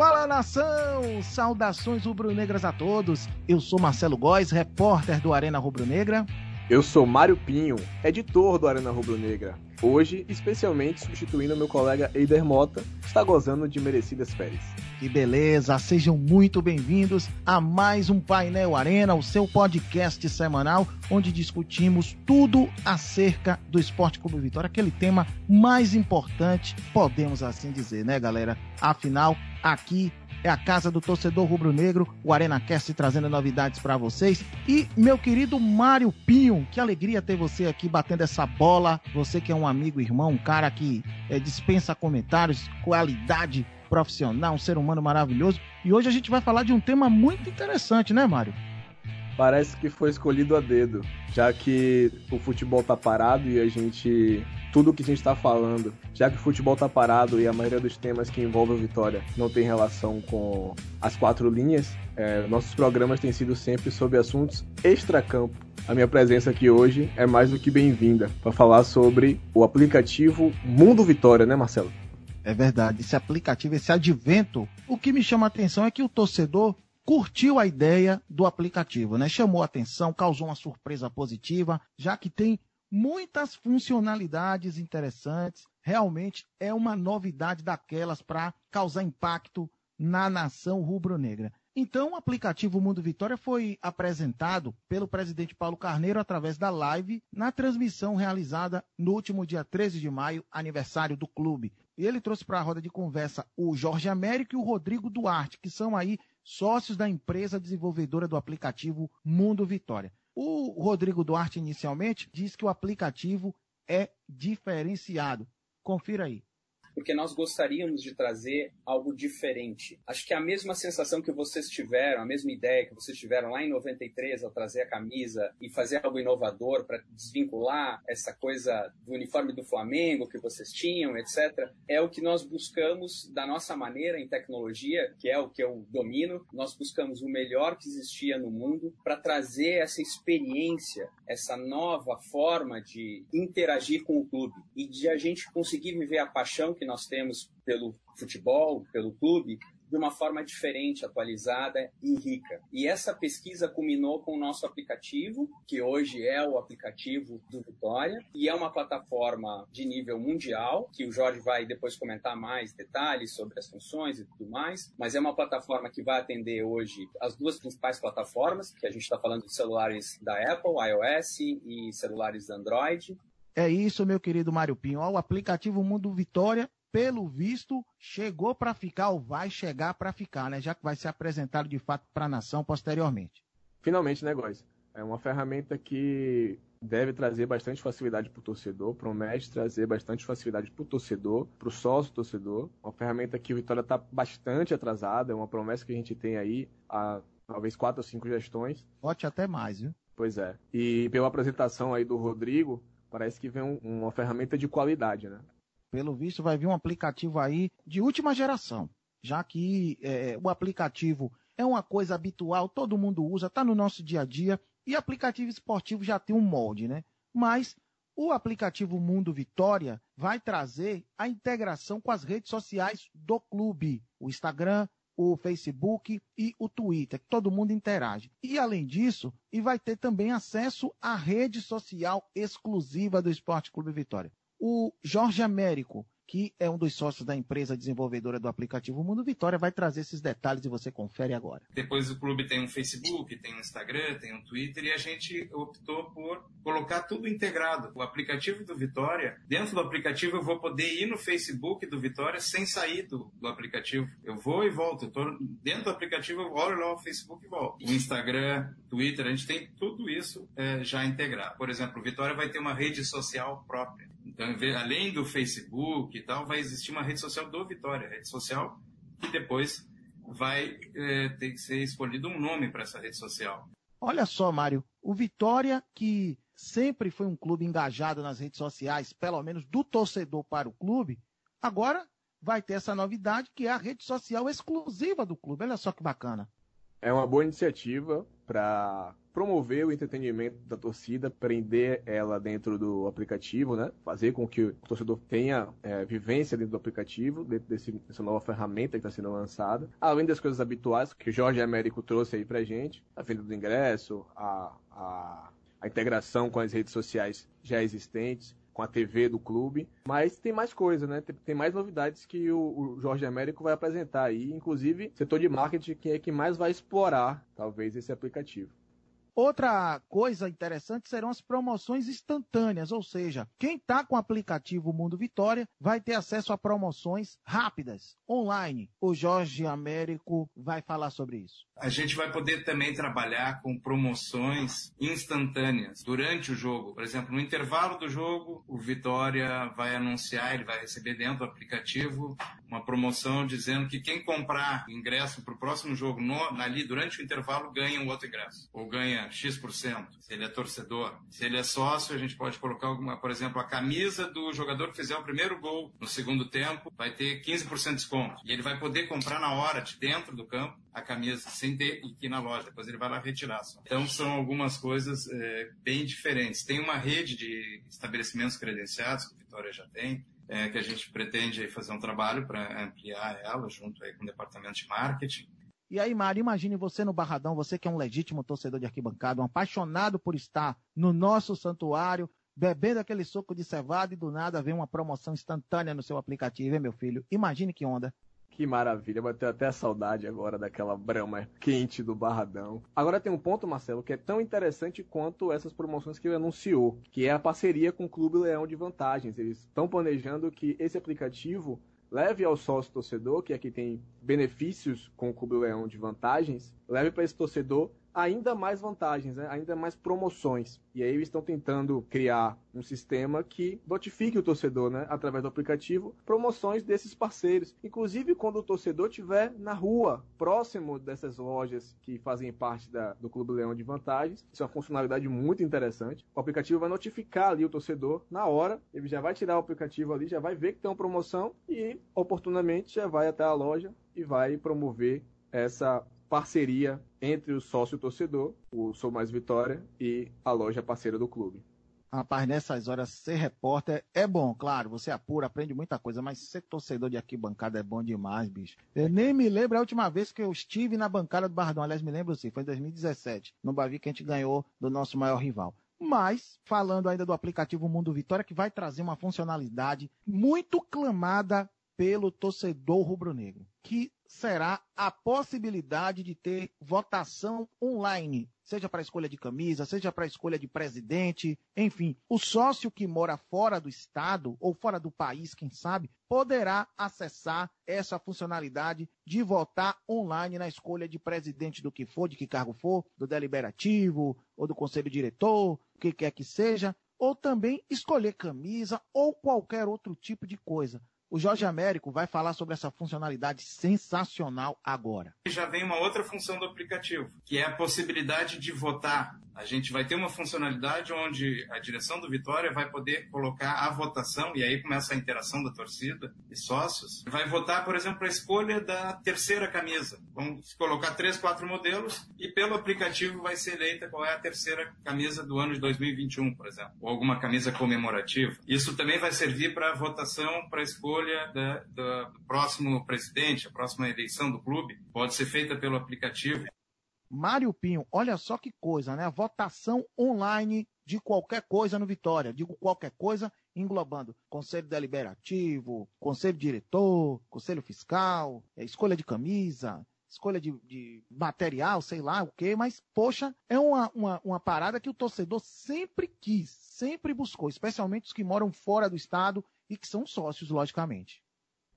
Fala nação! Saudações rubro-negras a todos. Eu sou Marcelo Góes, repórter do Arena Rubro-Negra. Eu sou Mário Pinho, editor do Arena Rubro-Negra. Hoje, especialmente substituindo meu colega Eider Mota, que está gozando de merecidas férias. Que beleza! Sejam muito bem-vindos a mais um Painel Arena, o seu podcast semanal, onde discutimos tudo acerca do Esporte Clube Vitória, aquele tema mais importante, podemos assim dizer, né, galera? Afinal, aqui é a casa do torcedor rubro-negro, o Arena Cast trazendo novidades para vocês. E meu querido Mário Pinho, que alegria ter você aqui batendo essa bola. Você que é um amigo, irmão, um cara que é, dispensa comentários, qualidade profissional, um ser humano maravilhoso. E hoje a gente vai falar de um tema muito interessante, né, Mário? Parece que foi escolhido a dedo, já que o futebol tá parado e a gente tudo que a gente está falando, já que o futebol está parado e a maioria dos temas que envolvem o Vitória não tem relação com as quatro linhas, é, nossos programas têm sido sempre sobre assuntos extracampo. A minha presença aqui hoje é mais do que bem-vinda para falar sobre o aplicativo Mundo Vitória, né, Marcelo? É verdade, esse aplicativo, esse advento, o que me chama a atenção é que o torcedor curtiu a ideia do aplicativo, né? Chamou a atenção, causou uma surpresa positiva, já que tem muitas funcionalidades interessantes. Realmente é uma novidade daquelas para causar impacto na nação rubro-negra. Então, o aplicativo Mundo Vitória foi apresentado pelo presidente Paulo Carneiro através da live na transmissão realizada no último dia 13 de maio, aniversário do clube. E ele trouxe para a roda de conversa o Jorge Américo e o Rodrigo Duarte, que são aí sócios da empresa desenvolvedora do aplicativo Mundo Vitória. O Rodrigo Duarte, inicialmente, diz que o aplicativo é diferenciado. Confira aí porque nós gostaríamos de trazer algo diferente. Acho que a mesma sensação que vocês tiveram, a mesma ideia que vocês tiveram lá em 93 ao trazer a camisa e fazer algo inovador para desvincular essa coisa do uniforme do Flamengo que vocês tinham, etc., é o que nós buscamos da nossa maneira em tecnologia, que é o que eu domino. Nós buscamos o melhor que existia no mundo para trazer essa experiência, essa nova forma de interagir com o clube e de a gente conseguir viver a paixão que nós temos pelo futebol, pelo clube, de uma forma diferente, atualizada e rica. E essa pesquisa culminou com o nosso aplicativo, que hoje é o aplicativo do Vitória, e é uma plataforma de nível mundial, que o Jorge vai depois comentar mais detalhes sobre as funções e tudo mais, mas é uma plataforma que vai atender hoje as duas principais plataformas, que a gente está falando de celulares da Apple, iOS e celulares Android, é isso, meu querido Mário Pinho. o aplicativo Mundo Vitória, pelo visto, chegou para ficar ou vai chegar para ficar, né? Já que vai ser apresentado de fato para a nação posteriormente. Finalmente, né, Góis? É uma ferramenta que deve trazer bastante facilidade para o torcedor, promete trazer bastante facilidade para o torcedor, para o sócio torcedor. Uma ferramenta que o Vitória está bastante atrasada, é uma promessa que a gente tem aí há talvez quatro ou cinco gestões. Pode até mais, viu? Pois é. E pela apresentação aí do Rodrigo, Parece que vem um, uma ferramenta de qualidade, né? Pelo visto, vai vir um aplicativo aí de última geração, já que é, o aplicativo é uma coisa habitual, todo mundo usa, está no nosso dia a dia, e aplicativo esportivo já tem um molde, né? Mas o aplicativo Mundo Vitória vai trazer a integração com as redes sociais do clube, o Instagram, o Facebook e o Twitter, que todo mundo interage. E além disso, e vai ter também acesso à rede social exclusiva do Esporte Clube Vitória. O Jorge Américo, que é um dos sócios da empresa desenvolvedora do aplicativo Mundo Vitória, vai trazer esses detalhes e você confere agora. Depois o clube tem um Facebook, tem um Instagram, tem um Twitter e a gente optou por colocar tudo integrado. O aplicativo do Vitória, dentro do aplicativo eu vou poder ir no Facebook do Vitória sem sair do, do aplicativo. Eu vou e volto. Eu tô dentro do aplicativo, eu olho lá o Facebook e volto. O Instagram, Twitter, a gente tem tudo isso é, já integrado. Por exemplo, o Vitória vai ter uma rede social própria. Então, além do Facebook e tal, vai existir uma rede social do Vitória, rede social que depois vai é, ter que ser escolhido um nome para essa rede social. Olha só, Mário, o Vitória, que sempre foi um clube engajado nas redes sociais, pelo menos do torcedor para o clube, agora vai ter essa novidade que é a rede social exclusiva do clube. Olha só que bacana. É uma boa iniciativa para promover o entretenimento da torcida, prender ela dentro do aplicativo, né? Fazer com que o torcedor tenha é, vivência dentro do aplicativo, dentro desse, dessa nova ferramenta que está sendo lançada. Além das coisas habituais que o Jorge Américo trouxe aí pra gente, a venda do ingresso, a, a, a integração com as redes sociais já existentes, com a TV do clube. Mas tem mais coisa, né? Tem, tem mais novidades que o, o, Jorge Américo vai apresentar aí. Inclusive, setor de marketing que é que mais vai explorar, talvez, esse aplicativo. Outra coisa interessante serão as promoções instantâneas, ou seja, quem está com o aplicativo Mundo Vitória vai ter acesso a promoções rápidas, online. O Jorge Américo vai falar sobre isso. A gente vai poder também trabalhar com promoções instantâneas durante o jogo. Por exemplo, no intervalo do jogo, o Vitória vai anunciar, ele vai receber dentro do aplicativo uma promoção dizendo que quem comprar ingresso para o próximo jogo no, ali durante o intervalo ganha um outro ingresso. Ou ganha X%, se ele é torcedor. Se ele é sócio, a gente pode colocar alguma, por exemplo, a camisa do jogador que fizer o primeiro gol no segundo tempo vai ter 15% de desconto. E ele vai poder comprar na hora, de dentro do campo, a camisa sem ter que ir na loja. Depois ele vai lá retirar. Só. Então são algumas coisas é, bem diferentes. Tem uma rede de estabelecimentos credenciados que o Vitória já tem. É, que a gente pretende fazer um trabalho para ampliar ela junto aí com o departamento de marketing. E aí, Mário, imagine você no Barradão, você que é um legítimo torcedor de arquibancada, um apaixonado por estar no nosso santuário, bebendo aquele suco de cevada e do nada vem uma promoção instantânea no seu aplicativo, hein, meu filho? Imagine que onda. Que maravilha, bateu até saudade agora daquela brama quente do Barradão. Agora tem um ponto, Marcelo, que é tão interessante quanto essas promoções que ele anunciou, que é a parceria com o Clube Leão de Vantagens. Eles estão planejando que esse aplicativo leve ao sócio torcedor, que aqui tem benefícios com o Clube Leão de vantagens, leve para esse torcedor ainda mais vantagens, né? ainda mais promoções. E aí eles estão tentando criar um sistema que notifique o torcedor, né, através do aplicativo, promoções desses parceiros. Inclusive quando o torcedor estiver na rua, próximo dessas lojas que fazem parte da, do Clube Leão de Vantagens. Isso é uma funcionalidade muito interessante. O aplicativo vai notificar ali o torcedor na hora, ele já vai tirar o aplicativo ali, já vai ver que tem uma promoção e oportunamente já vai até a loja e vai promover essa parceria entre o sócio torcedor, o Sou Mais Vitória, e a loja parceira do clube. Rapaz, nessas horas, ser repórter é bom, claro, você apura, aprende muita coisa, mas ser torcedor de arquibancada é bom demais, bicho. Eu nem me lembro a última vez que eu estive na bancada do Bardão, aliás, me lembro sim, foi em 2017, no Bavi que a gente ganhou do nosso maior rival. Mas, falando ainda do aplicativo Mundo Vitória, que vai trazer uma funcionalidade muito clamada pelo torcedor rubro-negro, que será a possibilidade de ter votação online, seja para escolha de camisa, seja para escolha de presidente, enfim, o sócio que mora fora do estado ou fora do país, quem sabe, poderá acessar essa funcionalidade de votar online na escolha de presidente do que for, de que cargo for, do deliberativo ou do conselho diretor, o que quer que seja, ou também escolher camisa ou qualquer outro tipo de coisa. O Jorge Américo vai falar sobre essa funcionalidade sensacional agora. Já vem uma outra função do aplicativo, que é a possibilidade de votar. A gente vai ter uma funcionalidade onde a direção do Vitória vai poder colocar a votação, e aí começa a interação da torcida e sócios. Vai votar, por exemplo, a escolha da terceira camisa. Vamos colocar três, quatro modelos, e pelo aplicativo vai ser eleita qual é a terceira camisa do ano de 2021, por exemplo, ou alguma camisa comemorativa. Isso também vai servir para votação para escolha da, da, do próximo presidente, a próxima eleição do clube, pode ser feita pelo aplicativo. Mário Pinho, olha só que coisa, né? A votação online de qualquer coisa no Vitória. Digo qualquer coisa, englobando conselho deliberativo, conselho diretor, conselho fiscal, é, escolha de camisa, escolha de, de, material, sei lá o que, mas, poxa, é uma, uma, uma parada que o torcedor sempre quis, sempre buscou, especialmente os que moram fora do estado e que são sócios, logicamente.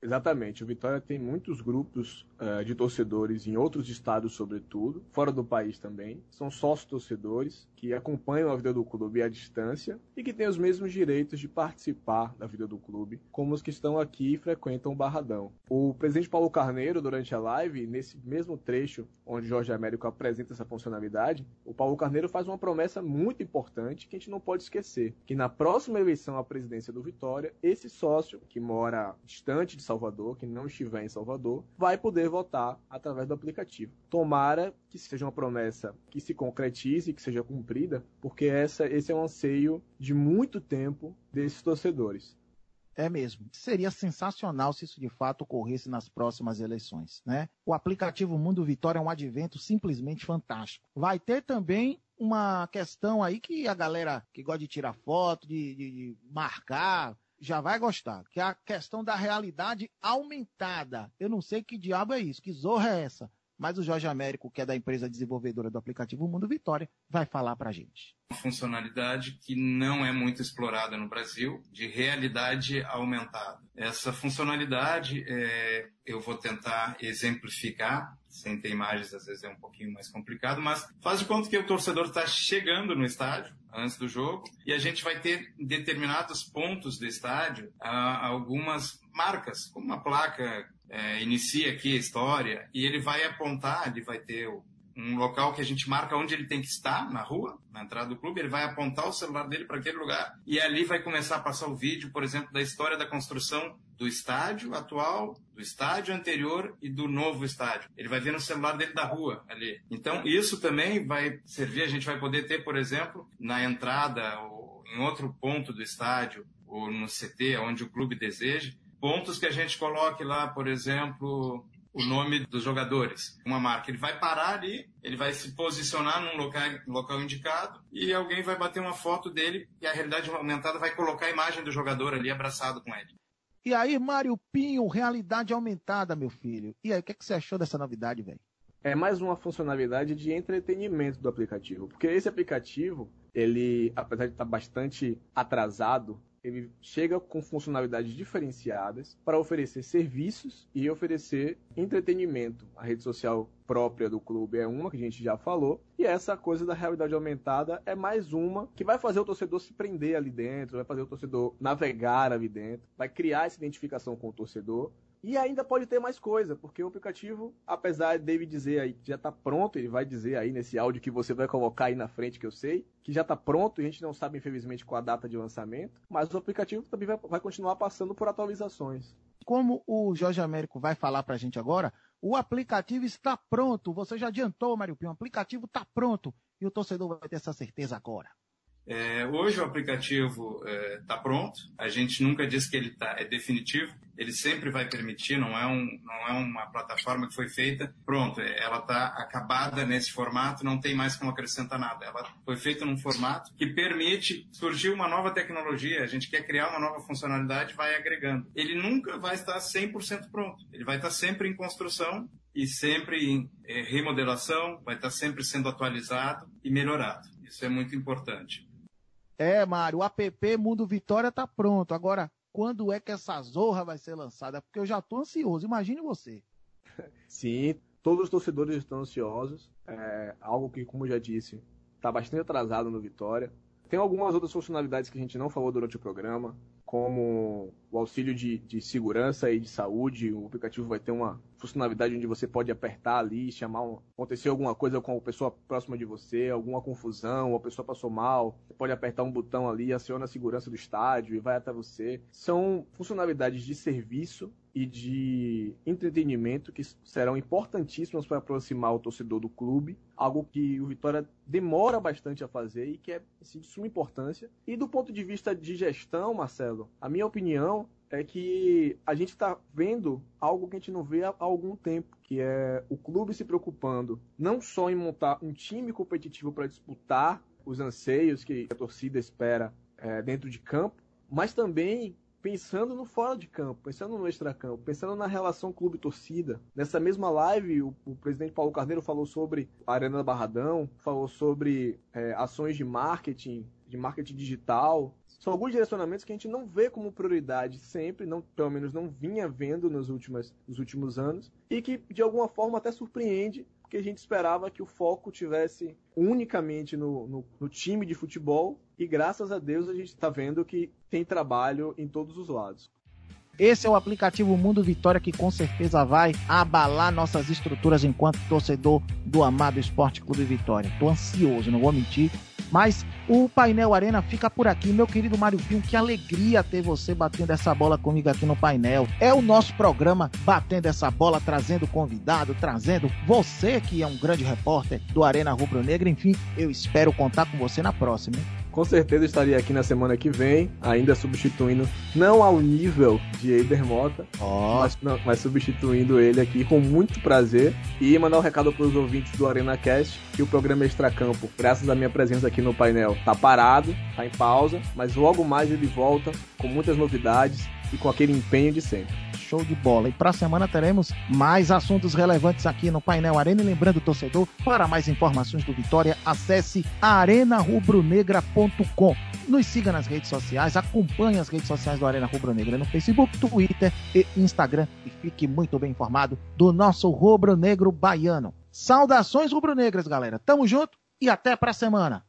Exatamente. O Vitória tem muitos grupos uh, de torcedores em outros estados, sobretudo, fora do país também. São sócios torcedores que acompanham a vida do clube à distância e que têm os mesmos direitos de participar da vida do clube, como os que estão aqui e frequentam o Barradão. O presidente Paulo Carneiro, durante a live, nesse mesmo trecho onde Jorge Américo apresenta essa funcionalidade, o Paulo Carneiro faz uma promessa muito importante que a gente não pode esquecer, que na próxima eleição à presidência do Vitória, esse sócio que mora distante de Salvador, Salvador, quem não estiver em Salvador, vai poder votar através do aplicativo. Tomara que seja uma promessa que se concretize, que seja cumprida, porque essa, esse é um anseio de muito tempo desses torcedores. É mesmo. Seria sensacional se isso de fato ocorresse nas próximas eleições, né? O aplicativo Mundo Vitória é um advento simplesmente fantástico. Vai ter também uma questão aí que a galera que gosta de tirar foto, de, de, de marcar, já vai gostar, que é a questão da realidade aumentada. Eu não sei que diabo é isso, que zorra é essa, mas o Jorge Américo, que é da empresa desenvolvedora do aplicativo Mundo Vitória, vai falar pra gente funcionalidade que não é muito explorada no Brasil, de realidade aumentada. Essa funcionalidade é, eu vou tentar exemplificar, sem ter imagens às vezes é um pouquinho mais complicado, mas faz de conta que o torcedor está chegando no estádio antes do jogo e a gente vai ter em determinados pontos do estádio algumas marcas, como uma placa é, inicia aqui a história e ele vai apontar, ele vai ter um local que a gente marca onde ele tem que estar, na rua, na entrada do clube, ele vai apontar o celular dele para aquele lugar e ali vai começar a passar o vídeo, por exemplo, da história da construção do estádio atual, do estádio anterior e do novo estádio. Ele vai ver no celular dele da rua ali. Então, isso também vai servir, a gente vai poder ter, por exemplo, na entrada ou em outro ponto do estádio ou no CT, onde o clube deseja, pontos que a gente coloque lá, por exemplo, o nome dos jogadores, uma marca. Ele vai parar ali, ele vai se posicionar num local, local indicado e alguém vai bater uma foto dele e a realidade aumentada vai colocar a imagem do jogador ali abraçado com ele. E aí, Mário Pinho, realidade aumentada, meu filho. E aí, o que, é que você achou dessa novidade, velho? É mais uma funcionalidade de entretenimento do aplicativo. Porque esse aplicativo, ele, apesar de estar bastante atrasado ele chega com funcionalidades diferenciadas para oferecer serviços e oferecer entretenimento. A rede social própria do clube é uma que a gente já falou, e essa coisa da realidade aumentada é mais uma que vai fazer o torcedor se prender ali dentro, vai fazer o torcedor navegar ali dentro, vai criar essa identificação com o torcedor e ainda pode ter mais coisa, porque o aplicativo, apesar de ele dizer aí que já está pronto, ele vai dizer aí nesse áudio que você vai colocar aí na frente, que eu sei, que já está pronto, e a gente não sabe, infelizmente, qual a data de lançamento, mas o aplicativo também vai, vai continuar passando por atualizações. Como o Jorge Américo vai falar para a gente agora, o aplicativo está pronto. Você já adiantou, Mário Pinho, o aplicativo está pronto. E o torcedor vai ter essa certeza agora. É, hoje o aplicativo está é, tá pronto. A gente nunca diz que ele tá, é definitivo. Ele sempre vai permitir. Não é, um, não é uma plataforma que foi feita. Pronto, é, ela está acabada nesse formato. Não tem mais como acrescentar nada. Ela foi feita num formato que permite surgir uma nova tecnologia. A gente quer criar uma nova funcionalidade, vai agregando. Ele nunca vai estar 100% pronto. Ele vai estar sempre em construção e sempre em é, remodelação. Vai estar sempre sendo atualizado e melhorado. Isso é muito importante. É, Mário, o app Mundo Vitória tá pronto. Agora, quando é que essa zorra vai ser lançada? Porque eu já tô ansioso, imagine você. Sim, todos os torcedores estão ansiosos. É algo que, como já disse, está bastante atrasado no Vitória. Tem algumas outras funcionalidades que a gente não falou durante o programa como o auxílio de, de, segurança e de saúde. O aplicativo vai ter uma funcionalidade onde você pode apertar ali, chamar um, acontecer alguma coisa com a pessoa próxima de você, alguma confusão, a pessoa passou mal, você pode apertar um botão ali, aciona a segurança do estádio e vai até você. São funcionalidades de serviço e de entretenimento que serão importantíssimas para aproximar o torcedor do clube, algo que o Vitória demora bastante a fazer e que é assim, de suma importância. E do ponto de vista de gestão, Marcelo, a minha opinião é que a gente está vendo algo que a gente não vê há algum tempo, que é o clube se preocupando não só em montar um time competitivo para disputar os anseios que a torcida espera é, dentro de campo, mas também pensando no fora de campo, pensando no extracampo, pensando na relação clube-torcida. Nessa mesma live, o, o, presidente Paulo Carneiro falou sobre a Arena Barradão, falou sobre é, ações de marketing, de marketing digital. São alguns direcionamentos que a gente não vê como prioridade sempre, não, pelo menos não vinha vendo nos, últimos nos últimos anos, e que de alguma forma até surpreende porque a gente esperava que o foco tivesse unicamente no, no, no time de futebol e graças a Deus a gente está vendo que tem trabalho em todos os lados. Esse é o aplicativo Mundo Vitória que com certeza vai abalar nossas estruturas enquanto torcedor do amado Esporte Clube Vitória. Tô ansioso, não vou mentir, Mas o painel Arena fica por aqui. Meu querido Mário Pinho, que alegria ter você batendo essa bola comigo aqui no painel. É o nosso programa batendo essa bola, trazendo convidado, trazendo você que é um grande repórter do Arena Rubro Negra. Enfim, eu espero contar com você na próxima. Hein? Com certeza estaria aqui na semana que vem, ainda substituindo, não ao nível de Eider Mota, oh. mas, não, mas, substituindo ele aqui com muito prazer. E mandar um recado para os ouvintes do Arena Cast que o programa Extracampo, graças à minha presença aqui no painel, tá parado, tá em pausa, mas logo mais ele volta com muitas novidades e com aquele empenho de sempre show de bola. E para a semana teremos mais assuntos relevantes aqui no Painel Arena. E lembrando, torcedor, para mais informações do Vitória, acesse arenarubronegra.com. Nos siga nas redes sociais, acompanhe as redes sociais do Arena Rubro Negra no Facebook, Twitter e Instagram e fique muito bem informado do nosso rubro negro baiano. Saudações rubro-negras, galera. Tamo junto e até pra semana.